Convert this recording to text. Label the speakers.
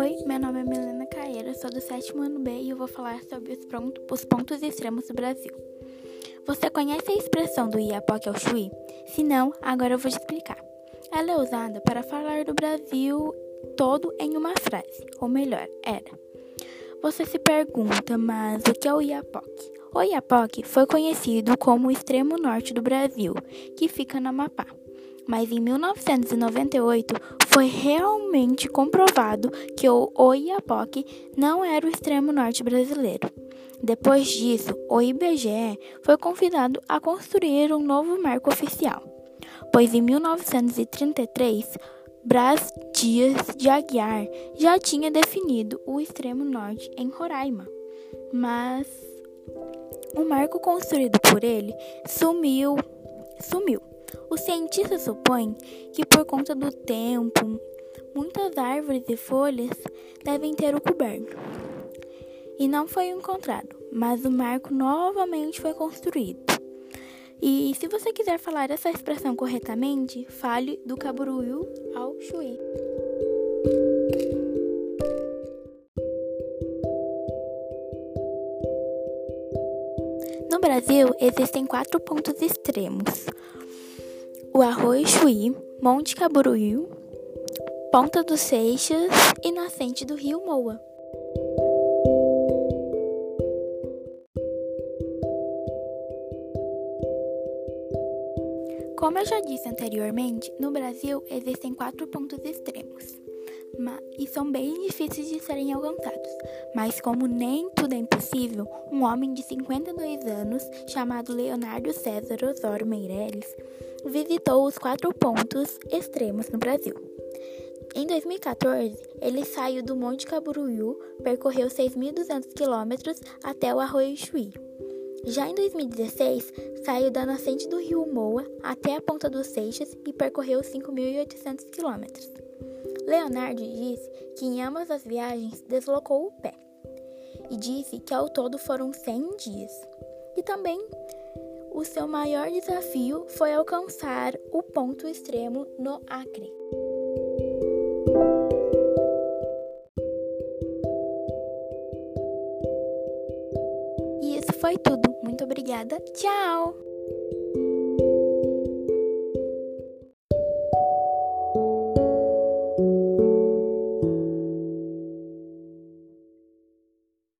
Speaker 1: Oi, meu nome é Milena Caeira, sou do sétimo ano B e eu vou falar sobre os, pronto, os pontos extremos do Brasil. Você conhece a expressão do Iapoque ao Chuí? Se não, agora eu vou te explicar. Ela é usada para falar do Brasil todo em uma frase, ou melhor, era. Você se pergunta, mas o que é o Iapoque? O Iapoque foi conhecido como o extremo norte do Brasil, que fica no Amapá mas em 1998 foi realmente comprovado que o Oiapoque não era o extremo norte brasileiro. Depois disso, o IBGE foi convidado a construir um novo marco oficial, pois em 1933 Brás Dias de Aguiar já tinha definido o extremo norte em Roraima, mas o marco construído por ele sumiu, sumiu. Os cientistas supõem que, por conta do tempo, muitas árvores e folhas devem ter o coberto. E não foi encontrado, mas o marco novamente foi construído. E se você quiser falar essa expressão corretamente, fale do Caburuiu ao Chuí. No Brasil, existem quatro pontos extremos: o Arroio Chuí, Monte Caburuí, Ponta dos Seixas e nascente do Rio Moa. Como eu já disse anteriormente, no Brasil existem quatro pontos extremos e são bem difíceis de serem alcançados. Mas, como nem tudo é impossível, um homem de 52 anos, chamado Leonardo César Osório Meireles, visitou os quatro pontos extremos no Brasil. Em 2014, ele saiu do Monte Caburuiu, percorreu 6.200 quilômetros até o Arroio Chuí. Já em 2016, saiu da nascente do rio Moa até a Ponta dos Seixas e percorreu 5.800 quilômetros. Leonardo disse que em ambas as viagens deslocou o pé e disse que ao todo foram 100 dias. E também o seu maior desafio foi alcançar o ponto extremo no Acre. E isso foi tudo. Muito obrigada. Tchau!